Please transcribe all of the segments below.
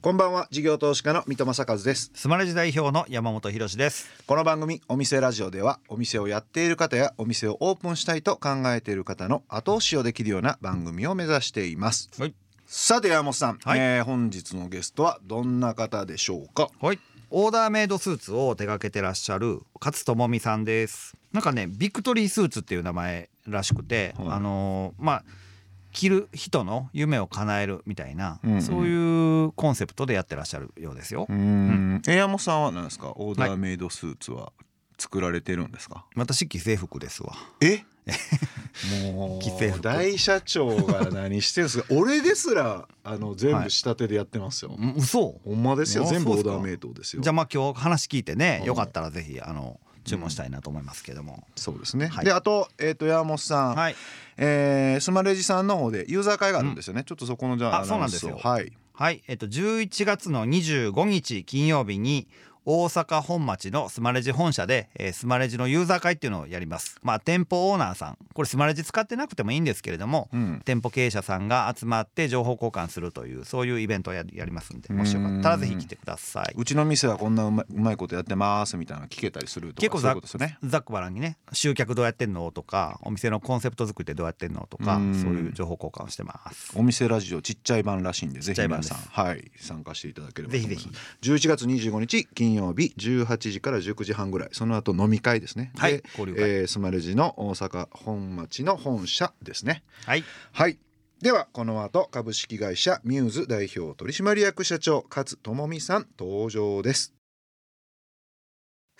こんばんは事業投資家の三戸正和です。スマレジ代表の山本博です。この番組お店ラジオではお店をやっている方やお店をオープンしたいと考えている方の後押しをできるような番組を目指しています、はい。さて山本さん、はい。えー本日のゲストはどんな方でしょうか？はい。オーダーメイドスーツを手掛けてらっしゃる勝智美さんです。なんかねビクトリースーツっていう名前らしくて、はい。あのーまあ着る人の夢を叶えるみたいな、うんうん。そういうコンセプトでやってらっしゃるようですよ。うーん。え山本さんは何ですか？オーダーメイドスーツは作られてるんですか、私既製服ですわ。え？もう大社長が何してるんですか？俺ですらあの全部仕立てでやってますよ、ん嘘。ほんまですよ。あ全部オーダーメイドですよ。じゃあまあ今日話聞いてねうんよかったらぜひあの注文したいなと思いますけども、そうですね、はい。であと,、えー、と山本さん、はい。えースマレジさんの方でユーザー会があるんですよね、ちょっとそこのじゃああそうなんですよ。はい。はい、えっと11月の25日金曜日に大阪本町のスマレジ本社で、えースマレジのユーザー会っていうのをやります。まあ店舗オーナーさん、これスマレジ使ってなくてもいいんですけれども、うん。店舗経営者さんが集まって情報交換するというそういうイベントをややりますんで、もしよかったらぜひ来てください。うちの店はこんなうまうまいことやってますみたいなの聞けたりするとか結構ざうことですよね。ざっくばらんにね集客どうやってんのとかお店のコンセプト作りってどうやってんのとかうん。そういう情報交換をしてます。お店ラジオちっちゃい版らしいんでぜひ皆さんはい参加していただければと思います。ぜ11月25日金曜日18時から19時半ぐらい。その後飲み会ですね。はいでえースマレジの大阪本町の本社ですね。はい、はい。ではこの後株式会社ミューズ代表取締役社長勝智美さん登場です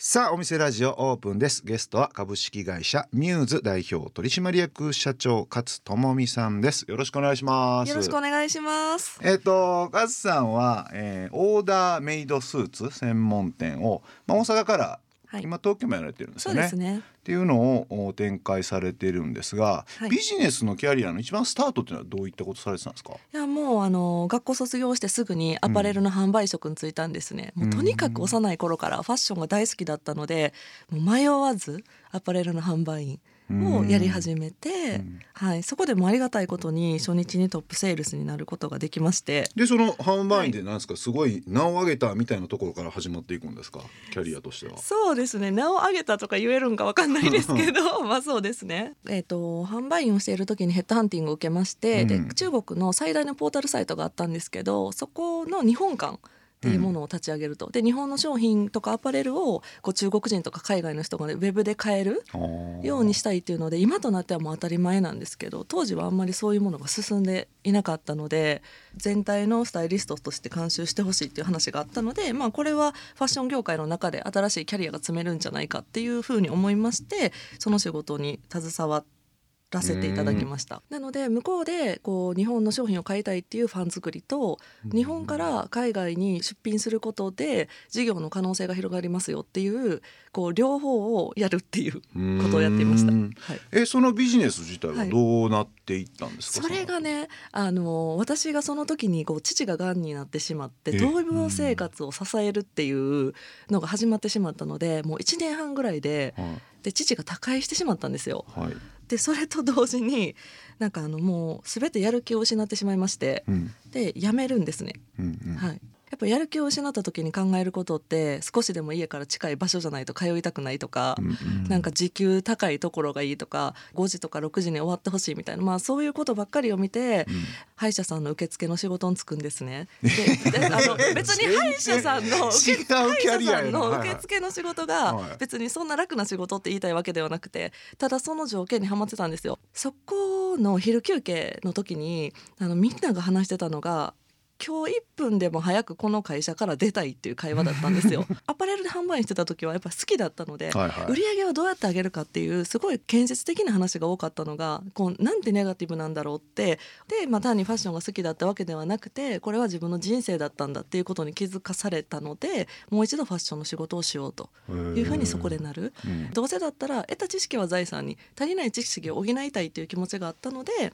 さあお店ラジオオープンです。ゲストは株式会社ミューズ代表取締役社長勝智美さんです。よろしくお願いします。よろしくお願いします。えっ、と勝さんは、えーオーダーメイドスーツ専門店を、まあ、大阪からはい。今東京もやられてるんですそよね。うですね。っていうのをお展開されてるんですが、はいビジネスのキャリアの一番スタートっていうのはどういったことされてたんですか？いやもうあの学校卒業してすぐにアパレルの販売職に就いたんですね。もうとにかく幼い頃からファッションが大好きだったので、もう迷わずアパレルの販売員をやり始めて、うん。はい、そこでもありがたいことに初日にトップセールスになることができまして、でその販売員でなんですか、すごい名を上げたみたいなところから始まっていくんですか？キャリアとしては。そうですね。名を挙げたとか言えるんかわかんないですけど まあそうですね。えっ、と販売員をしている時にヘッドハンティングを受けまして、うん。で中国の最大のポータルサイトがあったんですけどそこの日本館っていうものを立ち上げると、で日本の商品とかアパレルをこう中国人とか海外の人が、ね、ウェブで買えるようにしたいっていうので今となってはもう当たり前なんですけど当時はあんまりそういうものが進んでいなかったので全体のスタイリストとして監修してほしいっていう話があったので、まあ、これはファッション業界の中で新しいキャリアが積めるんじゃないかっていうふうに思いましてその仕事に携わらせていただきましたなので向こうでこう日本の商品を買いたいっていうファン作りと日本から海外に出品することで事業の可能性が広がりますよっていうこう両方をやるっていうことをやっていました。うんはいえそのビジネス自体ははいどうなっていったんですか？それがねあの私がその時にこう父ががんになってしまってえ闘病生活を支えるっていうのが始まってしまったのでもう1年半ぐらいで。はいで父が他界してしまったんですよ。はい。でそれと同時になんかあのもう全てやる気を失ってしまいましてうんで辞めるんですね。うんうん。はいやっぱやる気を失った時に考えることって少しでも家から近い場所じゃないと通いたくないとか、うんうん。なんか時給高いところがいいとか5時とか6時に終わってほしいみたいな、まあ、そういうことばっかりを見て、うん。歯医者さんの受付の仕事に就くんですね。でであの別に歯医者さんの受 違うキャリアやな。歯医者さんの受付の仕事はい。が別にそんな楽な仕事って言いたいわけではなくてただその条件にはまってたんですよ。そこの昼休憩の時にあのみんなが話してたのが今日1分でも早くこの会社から出たいっていう会話だったんですよ。アパレルで販売してた時はやっぱ好きだったので、はいはい売り上げをどうやって上げるかっていうすごい建設的な話が多かったのがこうなんてネガティブなんだろうってで、まあ、単にファッションが好きだったわけではなくてこれは自分の人生だったんだっていうことに気づかされたのでもう一度ファッションの仕事をしようというふうにそこでなる。うんどうせだったら得た知識は財産に足りない知識を補いたいという気持ちがあったので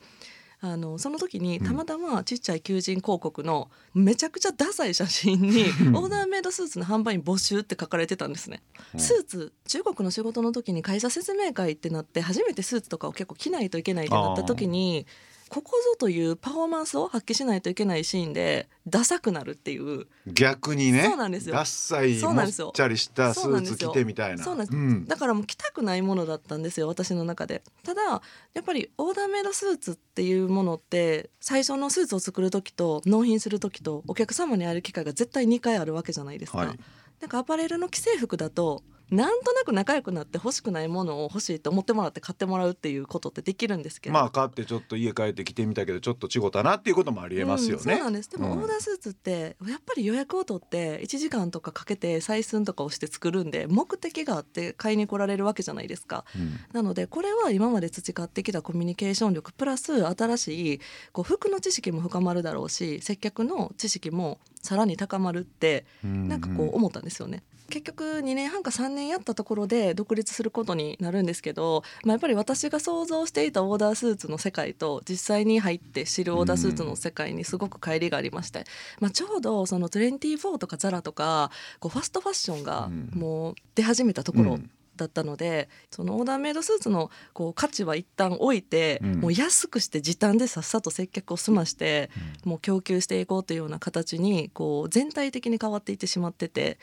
あのその時にたまたまちっちゃい求人広告のめちゃくちゃダサい写真にオーダーメイドスーツの販売員募集って書かれてたんですね。スーツ中国の仕事の時に会社説明会ってなって初めてスーツとかを結構着ないといけないってなった時にここぞというパフォーマンスを発揮しないといけないシーンでダサくなるっていう。逆にねそうなんですよ。ダッサいもっそうなんですよ。ちゃりしたスーツ着てみたいな。そうなんです、ん。だからもう着たくないものだったんですよ私の中で。ただやっぱりオーダーメイドスーツっていうものって最初のスーツを作る時と納品する時とお客様に会える機会が絶対2回あるわけじゃないですか、はい。なんかアパレルの既製服だとなんとなく仲良くなって欲しくないものを欲しいと思ってもらって買ってもらうっていうことってできるんですけど。まあ買ってちょっと家帰って着てみたけどちょっと違ったなっていうこともありえますよね、うんそうなんです。でもうんオーダースーツってやっぱり予約を取って1時間とかかけて採寸とかをして作るんで目的があって買いに来られるわけじゃないですか。うん。なのでこれは今まで培ってきたコミュニケーション力プラス新しいこう服の知識も深まるだろうし接客の知識もさらに高まるってなんかこう思ったんですよね。結局2年半か3年やったところで独立することになるんですけど、まあ、やっぱり私が想像していたオーダースーツの世界と実際に入って知るオーダースーツの世界にすごく乖離がありまして、まあ、ちょうどその24とかザラとかこうファストファッションがうん。もう出始めたところうん。だったので、そのオーダーメイドスーツのこう価値は一旦置いて、うん。もう安くして時短でさっさと接客を済まして、もう供給していこうというような形にこう全体的に変わっていってしまってて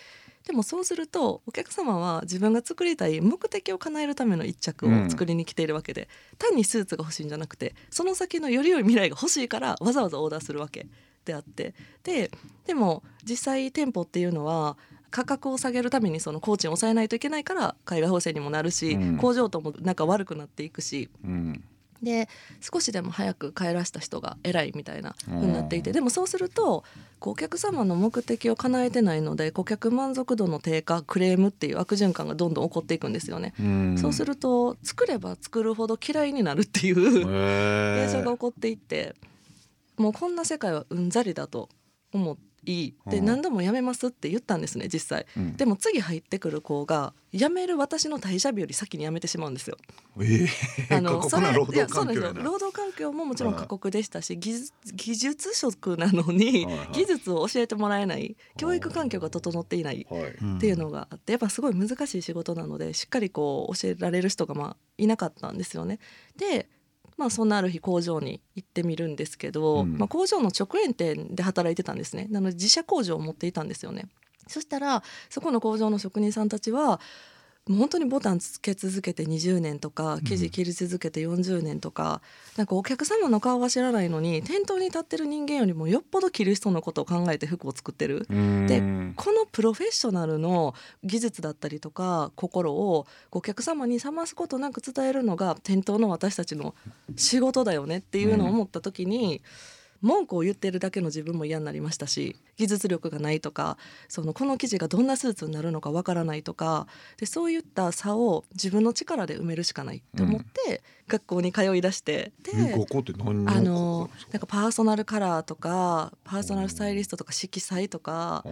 でもそうするとお客様は自分が作りたい目的を叶えるための一着を作りに来ているわけで、単にスーツが欲しいんじゃなくてその先のより良い未来が欲しいからわざわざオーダーするわけであって。ででも実際店舗っていうのは価格を下げるためにその工賃を抑えないといけないから海外補正にもなるし、うん。工場とも仲悪くなっていくしうんで少しでも早く帰らした人が偉いみたいな風になっていてでもそうするとお客様の目的を叶えてないので顧客満足度の低下クレームっていう悪循環がどんどん起こっていくんですよね。うん。そうすると作れば作るほど嫌いになるっていう現象が起こっていってもうこんな世界はうんざりだと思いでうん。何度も辞めますって言ったんですね実際。うん。でも次入ってくる子が辞める私の退社日より先に辞めてしまうんですよ。ええ。あのそれいや働そうなんですよ。環境労働環境ももちろん過酷でしたし技術技術職なのに技術を教えてもらえない教育環境が整っていない。っていうのがあってやっぱすごい難しい仕事なのでしっかりこう教えられる人がまあいなかったんですよね。でまあそんなある日工場に行ってみるんですけど、うんまあ、工場の直営店で働いてたんですねなので自社工場を持っていたんですよね。そしたらそこの工場の職人さんたちはもう本当にボタンつけ続けて20年とか生地切り続けて40年とか、なんかお客様の顔は知らないのに店頭に立ってる人間よりもよっぽど着る人のことを考えて服を作ってる。でうんこのプロフェッショナルの技術だったりとか心をお客様に冷ますことなく伝えるのが店頭の私たちの仕事だよねっていうのを思った時に、文句を言ってるだけの自分も嫌になりましたし技術力がないとかそのこの生地がどんなスーツになるのかわからないとかでそういった差を自分の力で埋めるしかないと思って、学校に通い出してでえここって何のあのこなんかパーソナルカラーとかパーソナルスタイリストとか色彩とか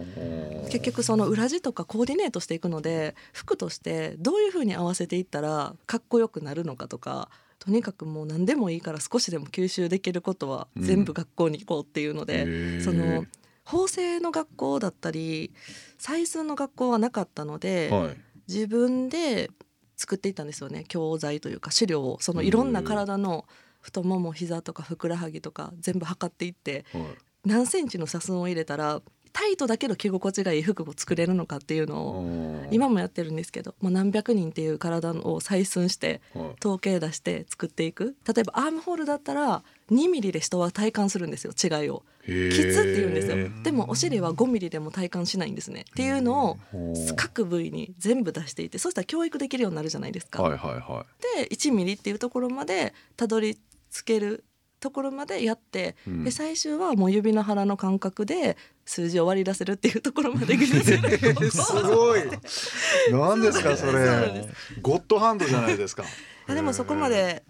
結局その裏地とかコーディネートしていくので服としてどういう風に合わせていったらかっこよくなるのかとかとにかくもう何でもいいから少しでも吸収できることは全部学校に行こうっていうので、へー。その縫製の学校だったり採寸の学校はなかったので、はい。自分で作っていったんですよね。教材というか資料を。そのいろんな体の太もも膝とかふくらはぎとか全部測っていってはい。何センチの差寸を入れたらタイトだけど着心地がいい服を作れるのかっていうのを今もやってるんですけど、まあ、何百人っていう体を採寸してはい。統計出して作っていく。例えばアームホールだったら2ミリで人は体感するんですよ違いを。へー。きつって言うんですよ。でもお尻は5ミリでも体感しないんですね。っていうのを各部位に全部出していてそしたら教育できるようになるじゃないですか。はいはいはで1ミリっていうところまでたどり着けるところまでやって、うん。で最終はもう指の腹の感覚で数字を割り出せるっていうところまで技術力すごい。何ですかそれ。でゴッドハンドじゃないですか。あでもそこまで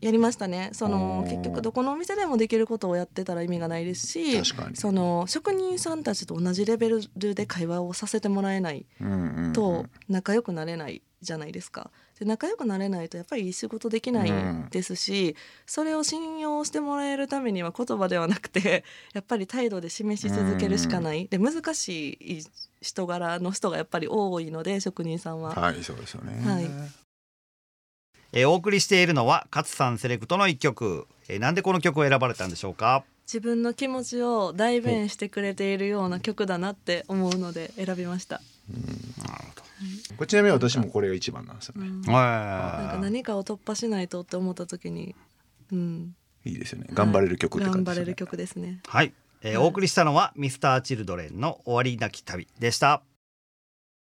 やりましたね。その結局どこのお店でもできることをやってたら意味がないですしその職人さんたちと同じレベルで会話をさせてもらえないうんうんうん。と仲良くなれないじゃないですか。で仲良くなれないとやっぱりいい仕事できないですし、それを信用してもらえるためには言葉ではなくて やっぱり態度で示し続けるしかない、で難しい人柄の人がやっぱり多いので職人さんは。はいそうですよね。はい。えーお送りしているのは勝さんセレクトの一曲、えーなんでこの曲を選ばれたんでしょうか？自分の気持ちを代弁してくれているような曲だなって思うので選びました。これちなみに私もこれが一番なんですよね、なんかは何かを突破しないとって思った時に、うん、いいですよね。頑張れる曲って感じですよね。頑張れる曲ですね。はい、えーお送りしたのはミスターチルドレンの終わりなき旅でした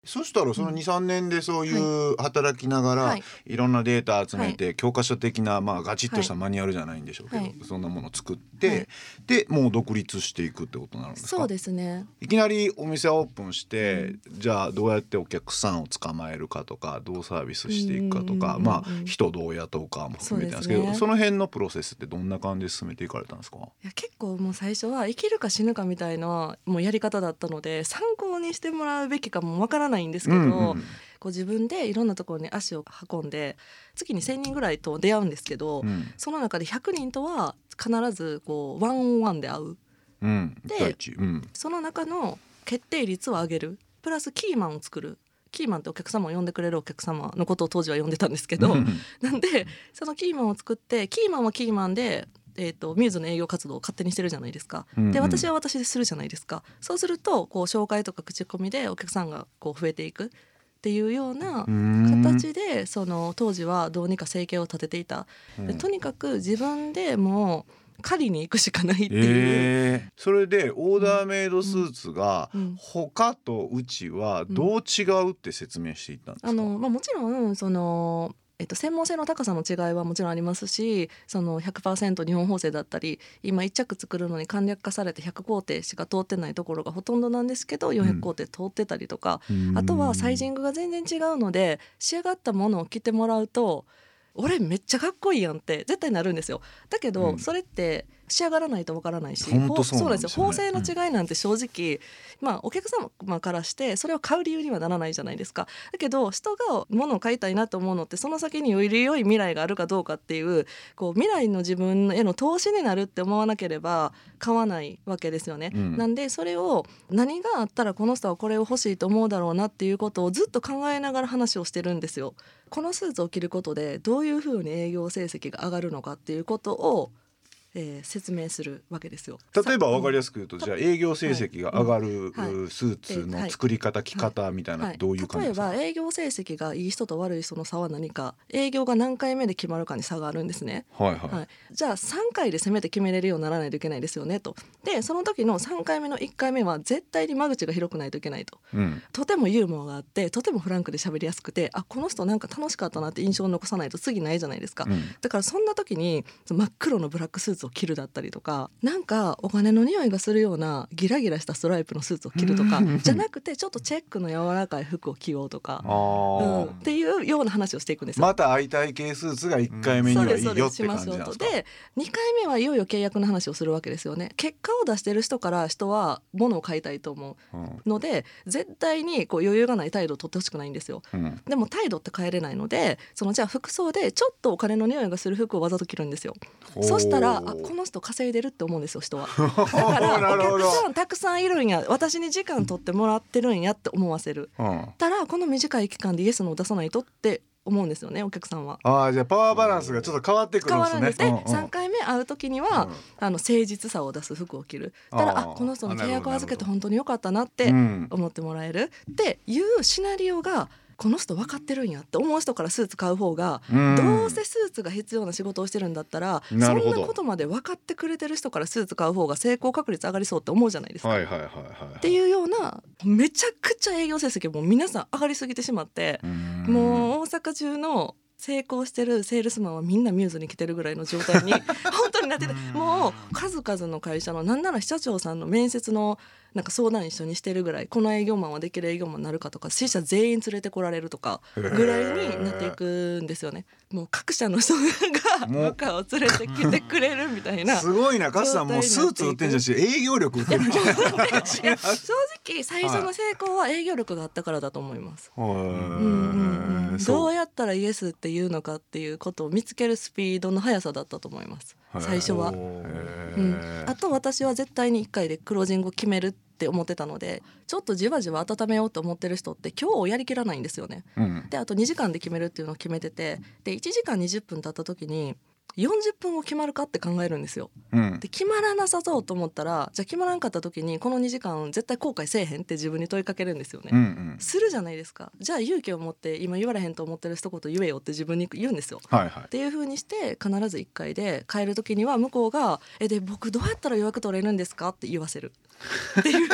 そしたらその23年でそういう働きながら、はい。い、ろんなデータ集めて、教科書的なまあガチッとしたマニュアルじゃないんでしょうけど、はい。そんなものを作って、はい。でもう独立していくってことになるんですか？そうですね。いきなりお店オープンして、じゃあどうやってお客さんを捕まえるかとかどうサービスしていくかとか、まあ人どう雇うかも含めてなんですけどその辺のプロセスってどんな感じで進めていかれたんですか？いや結構もう最初は生きるか死ぬかみたいなもうやり方だったので参考にしてもらうべきかもわからないんですけど、うんうんこう自分でいろんなところに足を運んで月に1,000人ぐらいと出会うんですけど、うん。その中で100人とは必ずこうワンオンワンで会う。うん。でうん。その中の決定率を上げる。プラスキーマンを作る。キーマンってお客様を呼んでくれるお客様のことを当時は呼んでたんですけど、うん。なんでそのキーマンを作ってキーマンはキーマンで、えー、とミューズの営業活動を勝手にしてるじゃないですか。うんうんで私は私でするじゃないですか。そうするとこう紹介とか口コミでお客さんがこう増えていくっていうようなうん形でその当時はどうにか生計を立てていた。でとにかく自分でもう狩りに行くしかないっていう。えーそれでオーダーメイドスーツがうん他とうちはどう違うって説明していったんですか、あのまあ、もちろんその、えっと、専門性の高さの違いはもちろんありますしその100%日本縫製だったり今1着作るのに簡略化されて100工程しか通ってないところがほとんどなんですけど400工程通ってたりとか、あとはサイジングが全然違うので仕上がったものを着てもらうと俺めっちゃかっこいいやんって絶対なるんですよ。だけど、うん。それって仕上がらないとわからないしそうなんですよ縫製の違いなんて正直、まあお客様からしてそれを買う理由にはならないじゃないですか。だけど人が物を買いたいなと思うのってその先により良い未来があるかどうかっていうこう未来の自分への投資になるって思わなければ買わないわけですよね、うん。なんでそれを何があったらこの人はこれを欲しいと思うだろうなっていうことをずっと考えながら話をしてるんですよ。このスーツを着ることでどういうふうに営業成績が上がるのかっていうことを、えー説明するわけですよ。例えば分かりやすすく言うとじゃあ営業成績が上がるはい。うスーツの作り方着方みたいなどういう感じ例えですか？ば営業成績がいい人と悪い人の差は何か営業が何回目で決まるかに差があるんですね。はいはい、はい、じゃあ3回で攻めて決めれるようにならないといけないですよねと。でその時の3回目の1回目は絶対に間口が広くないといけないと。うん。とてもユーモアがあってとてもフランクで喋りやすくてあこの人なんか楽しかったなって印象を残さないと次ないじゃないですか、うん。だからそんな時に真っ黒のブラックスーツを着るだったりとかなんかお金の匂いがするようなギラギラしたストライプのスーツを着るとかじゃなくてちょっとチェックの柔らかい服を着ようとか、あうん、ーっていうような話をしていくんですよ。また相対系スーツが1回目にはいいよって感じなんですか？で2回目はいよいよ契約の話をするわけですよね。結果を出してる人から人は物を買いたいと思うん。うので絶対にこう余裕がない態度を取ってほしくないんですよ。うん。でも態度って変えれないのでそのじゃあ服装でちょっとお金の匂いがする服をわざと着るんですよ。そしたらあこの人稼いでるって思うんですよ人は。だからお客さんたくさんいるんや私に時間取ってもらってるんやって思わせる。うん。たらこの短い期間でイエスのを出さないとって思うんですよねお客さんは。ああじゃあパワーバランスがちょっと変わってくるんですね。変わるんです。で、うんうん。3回目会う時には、うん。あの誠実さを出す服を着る。たらあこの人の契約を預けて本当に良かったなってうん。思ってもらえるっていうシナリオがこの人分かってるんやって思う人からスーツ買う方が、うん。どうせスーツが必要な仕事をしてるんだったらそんなことまで分かってくれてる人からスーツ買う方が成功確率上がりそうって思うじゃないですか。はいはいはいはいっていうようなめちゃくちゃ営業成績も皆さん上がりすぎてしまって、うん。もう大阪中の成功してるセールスマンはみんなミューズに来てるぐらいの状態に 本当になっててもう数々の会社のなんなら社長さんの面接のなんか相談一緒にしてるぐらいこの営業マンはできる営業マンになるかとか支社全員連れてこられるとかぐらいになっていくんですよね。もう各社の人が もう部下を連れてきてくれるみたいな。すごいなカスさん。もうスーツ売ってんじゃんし営業力売ってるんじゃんいや正直最初の成功は営業力があったからだと思います。うんうんうん、どそう。うやったらイエスっていうのかっていうことを見つけるスピードの速さだったと思います。最初は。へうん。ー、あと私は絶対に1回でクロージングを決めるっって思ってたのでちょっとじわじわ温めようと思ってる人って今日をやりきらないんですよね。うんであと2時間で決めるっていうのを決めててで1時間20分経った時に40分後決まるかって考えるんですよ。うんで決まらなさそうと思ったらじゃあ決まらんかった時にこの2時間絶対後悔せえへんって自分に問いかけるんですよね。うんうんするじゃないですかじゃあ勇気を持って今言われへんと思ってる一言言えよって自分に言うんですよ。はいはいっていう風にして必ず1回で帰る時には向こうが「えで僕どうやったら予約取れるんですか?」って言わせるっていう。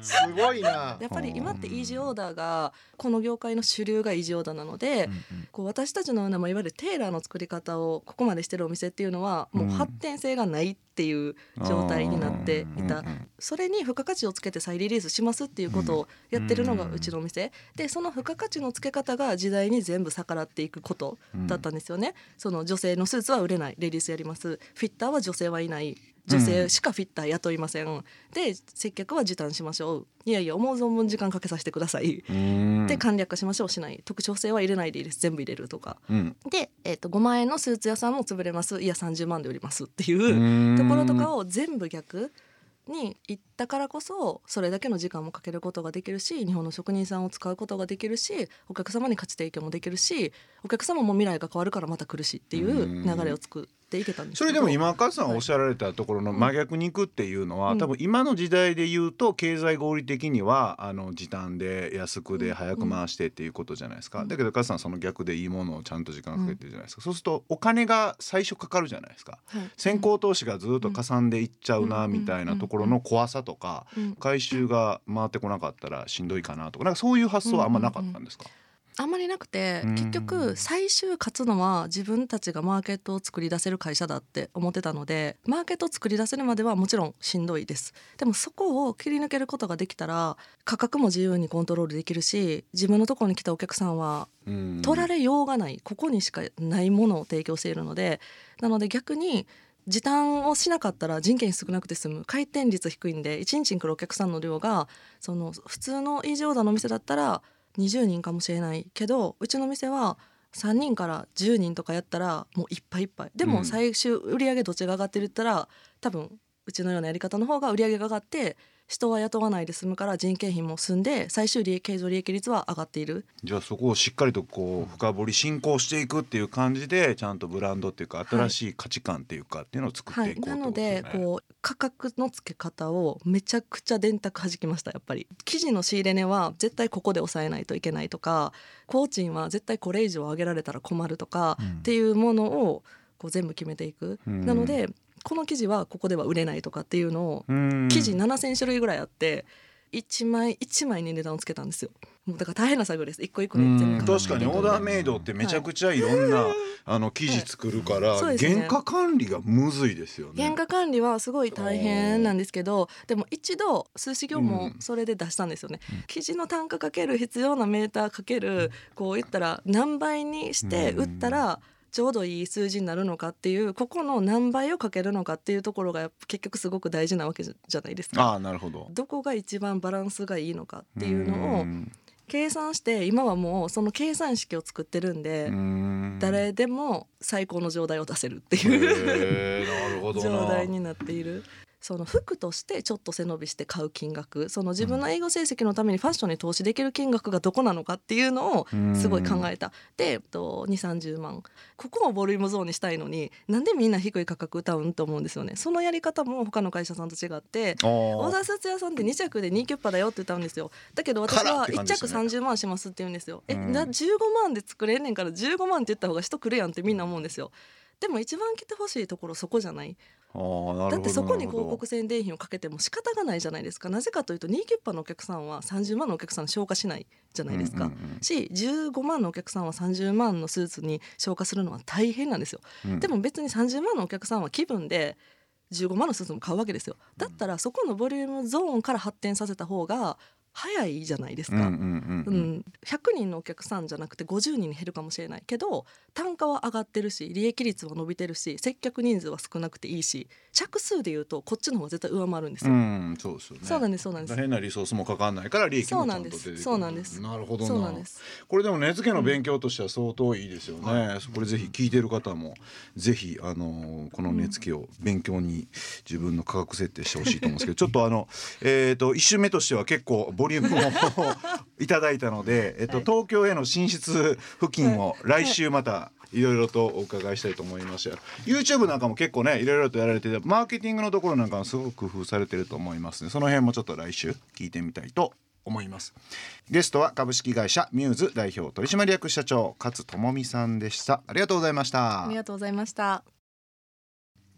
すごいな。やっぱり今ってイージーオーダーがこの業界の主流がイージーオーダーなので、こう私たちのような、まあ、いわゆるテーラーの作り方をここまでしてるお店っていうのはもう発展性がないっていう状態になっていた、それに付加価値をつけて再リリースしますっていうことをやってるのがうちのお店、でその付加価値のつけ方が時代に全部逆らっていくことだったんですよね、その女性のスーツは売れない。レディースやります。フィッターは女性はいない女性しかフィッター雇いません、で接客は時短しましょう。いやいや思う存分時間かけさせてください、うん。で簡略化しましょう。しない。特徴性は入れないでいいです全部入れるとか。うん。で、えー、と5万円のスーツ屋さんも潰れます。いや30万で売りますっていうところとかを全部逆に行ったからこそそれだけの時間もかけることができるし日本の職人さんを使うことができるしお客様に価値提供もできるしお客様も未来が変わるからまた来るしっていう流れを作っていけたんですそれでも今勝さんがおっしゃられたところの真逆に行くっていうのは、うん。多分今の時代で言うと経済合理的にはあの時短で安くで早く回してっていうことじゃないですか、うん。だけど勝さんその逆でいいものをちゃんと時間かけてるじゃないですか、そうするとお金が最初かかるじゃないですか。はい。先行投資がずっとかさんでいっちゃうなうんみたいなところの怖さとかうん回収が回ってこなかったらしんどいかなとかなんかそういう発想はあんまなかったんですか、あんまりなくてうん。結局最終勝つのは自分たちがマーケットを作り出せる会社だって思ってたのでマーケットを作り出せるまではもちろんしんどいです。でもそこを切り抜けることができたら価格も自由にコントロールできるし自分のところに来たお客さんはうん。取られようがないここにしかないものを提供しているのでなので逆に時短をしなかったら人件費少なくて済む回転率低いんで1日に来るお客さんの量がその普通のイージーオーダーのお店だったら20人かもしれないけどうちの店は3人から10人とかやったらもういっぱいいっぱい。でうん。も最終売り上げどっちが上がってるって言ったら多分うちのようなやり方の方が売り上げが上がって人は雇わないで済むから人件費も済んで最終利益経常利益率は上がっている。じゃあそこをしっかりとこう深掘り進行していくっていう感じでちゃんとブランドっていうか新しい価値観っていうかっていうのを作っていこうなの。でこう価格の付け方をめちゃくちゃ電卓弾きましたやっぱり。生地の仕入れ値は絶対ここで抑えないといけないとか工賃は絶対これ以上上げられたら困るとか、うん。っていうものをこう全部決めていく、うん。なのでこの生地はここでは売れないとかっていうのをうん。生地7,000種類ぐらいあって1枚1枚に値段をつけたんですよもうだから大変な作業です。一個一個うん。ね全部確かにオーダーメイドってめちゃくちゃいろんな、あの生地作るから、そうですね。原価管理がむずいですよね。原価管理はすごい大変なんですけどでも一度数字業もそれで出したんですよね、生地の単価かける必要なメーターかけるこう言ったら何倍にして売ったらちょうどいい数字になるのかっていうここの何倍をかけるのかっていうところが結局すごく大事なわけじゃないですか。ああなるほど。どこが一番バランスがいいのかっていうのをん計算して今はもうその計算式を作ってるんでうん。誰でも最高の状態を出せるってへいう 状態になっている。その服としてちょっと背伸びして買う金額その自分の英語成績のためにファッションに投資できる金額がどこなのかっていうのをすごい考えた。で、えっと、2 3 0万。ここをボリュームゾーンにしたいのになんでみんな低い価格歌うんと思うんですよね。そのやり方も他の会社さんと違ってあー。オーダースーツ屋さんって2着で2キュッパだよって歌うんですよ。だけど私は1て感じです着ね30万しますって言うんですよ。え、うん。な15万で作れんねんから15万って言った方が人来るやんってみんな思うんですよ。でも一番来てほしいところそこじゃない？だってそこに広告宣伝費をかけても仕方がないじゃないですか。なぜかというと2キュッパのお客さんは30万のお客さんに消化しないじゃないですか、うんうんうん。し15万のお客さんは30万のスーツに消化するのは大変なんですよ。うん。でも別に30万のお客さんは気分で15万のスーツも買うわけですよ。だったらそこのボリュームゾーンから発展させた方が早いじゃないですか。うんうんうんううん。ん、100人のお客さんじゃなくて50人に減るかもしれないけど単価は上がってるし利益率は伸びてるし接客人数は少なくていいし着数でいうとこっちの方が絶対上回るんですよ。うんそうですよね。そうなんですそうなんです。変なリソースもかかんないから利益もちゃんと出てくる。そうなんです。なるほどそうなんです。これでも根付けの勉強としては相当いいですよね、これぜひ聞いてる方もぜひあのこの根付けを勉強に自分の価格設定してほしいと思うんですけど ちょっとあのえっ、と一周目としては結構ボリュームをいただいたので、えっとはい東京への進出付近を来週またいろいろとお伺いしたいと思いました YouTube なんかも結構ねいろいろとやられててマーケティングのところなんかもすごく工夫されてると思いますね。その辺もちょっと来週聞いてみたいと思います。ゲストは株式会社ミューズ代表取締役社長勝智美さんでした。ありがとうございました。ありがとうございました。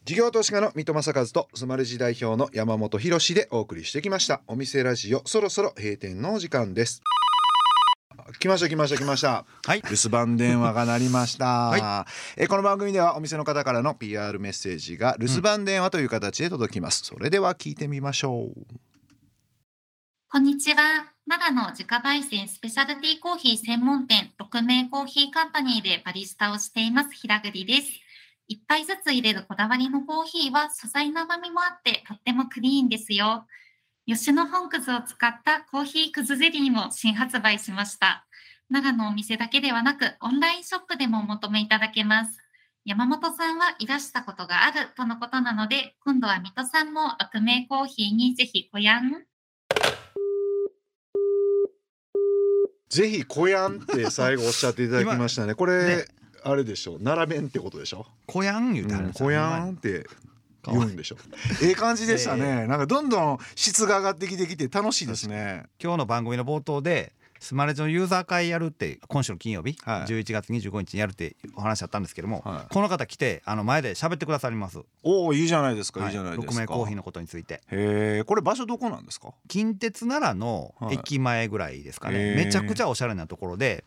事業投資家の水戸正和とスマレジ代表の山本博でお送りしてきました。お店ラジオそろそろ閉店のお時間です。来ました来ました来ました。はい。留守番電話が鳴りました、はえーこの番組ではお店の方からの PR メッセージが留守番電話という形で届きます、それでは聞いてみましょう。こんにちは。長野自家焙煎スペシャルティーコーヒー専門店、六名コーヒーカンパニーでバリスタをしています、平栗です。一杯ずつ入れるこだわりのコーヒーは素材の甘みもあってとってもクリーンですよ。吉野本くずを使ったコーヒーくずゼリーも新発売しました。長野お店だけではなく、オンラインショップでもお求めいただけます。山本さんはいらしたことがあるとのことなので、今度は水戸さんも六名コーヒーにぜひごやん。ぜひ小やんって最後おっしゃっていただきましたねこれ、ねあれでしょ。並べんってことでしょ。小やん言うてはるうんん、ですよ。小やんって言うんでしょ。ええ感じでしたね、なんかどんどん質が上がってきてきて楽しいですね。今日の番組の冒頭でスマレジのユーザー会やるって今週の金曜日、はい。11月25日にやるってお話あったんですけども、はい。この方来てあの前で喋ってくださります。おおいいじゃないですか、い、はいじゃないですか。六名コーヒーのことについて。へえこれ場所どこなんですか？近鉄奈良の駅前ぐらいですかね、はいめちゃくちゃおしゃれなところで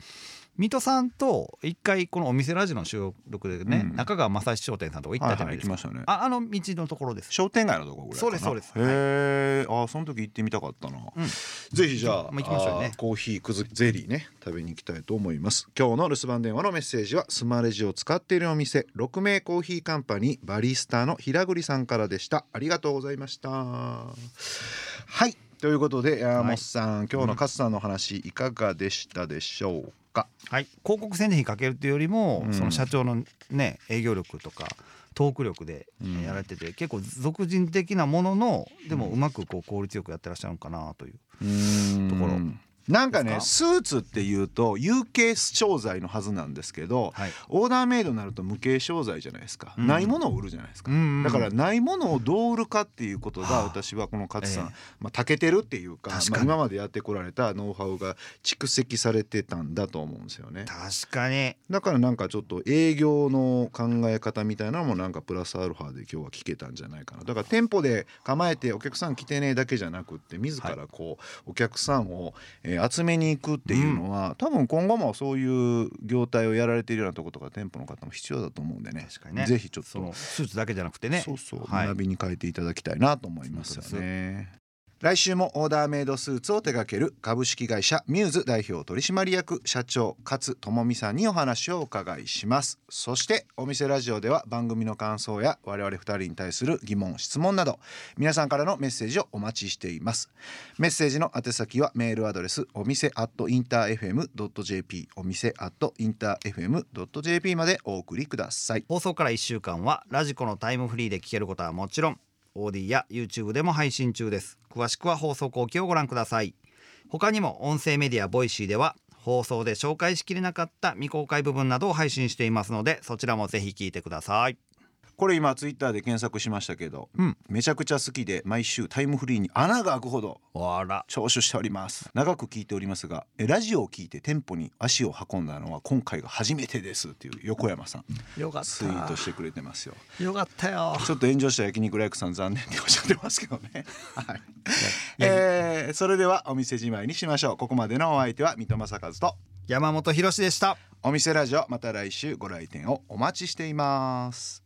水戸さんと一回このお店ラジオの収録でね、うん。中川正史商店さんとこ行ったじゃないですか、はいはい行きましたね。ああの道のところです。商店街のところぐらいかな。そうですそうです。へえ、あその時行ってみたかったな、うん。ぜひじゃあまあ行きましょうね。あーコーヒーくずゼリーね食べに行きたいと思います。今日の留守番電話のメッセージはスマレジを使っているお店六名コーヒーカンパニーバリスタの平栗さんからでした。ありがとうございました。はい。ということで山本さん、今日の勝さんの話いかがでしたでしょう？か、はい、広告宣伝費かけるっていうよりも、うん。その社長のね営業力とかトーク力でうん。やられてて、結構俗人的なもののでもうまくこう効率よくやってらっしゃるのかなという、ところなんかねスーツっていうと有形商材のはずなんですけどはい。オーダーメイドになると無形商材じゃないですか、うん。ないものを売るじゃないですか、うんだからないものをどう売るかっていうことがはあ。私はこの勝さん、ええ。まあ、長けてるっていうかまあ、今までやってこられたノウハウが蓄積されてたんだと思うんですよね。確かに。だからなんかちょっと営業の考え方みたいなのもなんかプラスアルファで今日は聞けたんじゃないかな。だから店舗で構えてお客さん来てねだけじゃなくって自らこうお客さんを、えー集めに行くっていうのは、多分今後もそういう業態をやられているようなところとか店舗の方も必要だと思うんでね。確かにね。ぜひちょっと。そのスーツだけじゃなくてね。そうそう、はい。学びに変えていただきたいなと思いますよね。来週もオーダーメイドスーツを手掛ける株式会社ミューズ代表取締役社長勝智美さんにお話をお伺いします。そしてお店ラジオでは番組の感想や我々二人に対する疑問質問など皆さんからのメッセージをお待ちしています。メッセージの宛先はメールアドレスお店アットインター FM.jp お店アットインター FM.jp までお送りください。放送から1週間はラジコのタイムフリーで聞けることはもちろん AuDee や YouTube でも配信中です。詳しくは放送後記をご覧ください。他にも音声メディアボイシーでは放送で紹介しきれなかった未公開部分などを配信していますのでそちらもぜひ聞いてください。これ今ツイッターで検索しましたけど、うん。めちゃくちゃ好きで毎週タイムフリーに穴が開くほど聴取しております。長く聞いておりますがえラジオを聞いて店舗に足を運んだのは今回が初めてですっていう横山さん。よかっツイートしてくれてますよ。よかったよ。ちょっと炎上した焼肉ライクさん残念っておっしゃってますけどね。はい、えーそれではお店じまいにしましょう。ここまでのお相手は三戸正和と山本博史でした。お店ラジオまた来週ご来店をお待ちしています